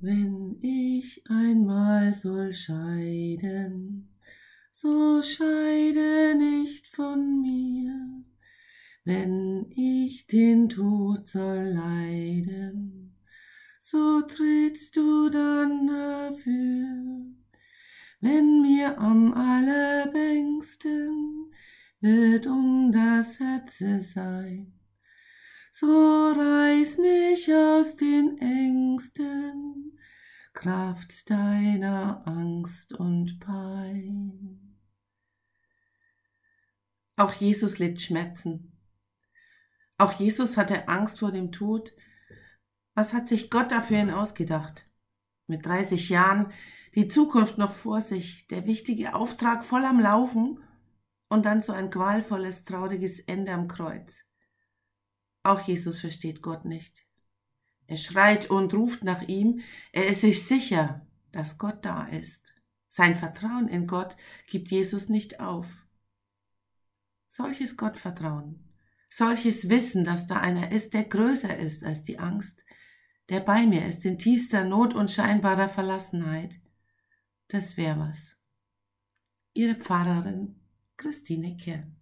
Wenn ich einmal soll scheiden, so scheide nicht von mir. Wenn ich den Tod soll leiden, so trittst du dann dafür. Wenn mir am allerbängsten wird um das Herze sein, so reiß mich aus den Ängsten, Kraft deiner Angst und Pein. Auch Jesus litt Schmerzen. Auch Jesus hatte Angst vor dem Tod. Was hat sich Gott dafür ihn ausgedacht? Mit 30 Jahren die Zukunft noch vor sich, der wichtige Auftrag voll am Laufen und dann so ein qualvolles, trauriges Ende am Kreuz. Auch Jesus versteht Gott nicht. Er schreit und ruft nach ihm. Er ist sich sicher, dass Gott da ist. Sein Vertrauen in Gott gibt Jesus nicht auf. Solches Gottvertrauen, solches Wissen, dass da einer ist, der größer ist als die Angst, der bei mir ist in tiefster Not und scheinbarer Verlassenheit, das wäre was. Ihre Pfarrerin Christine Kern.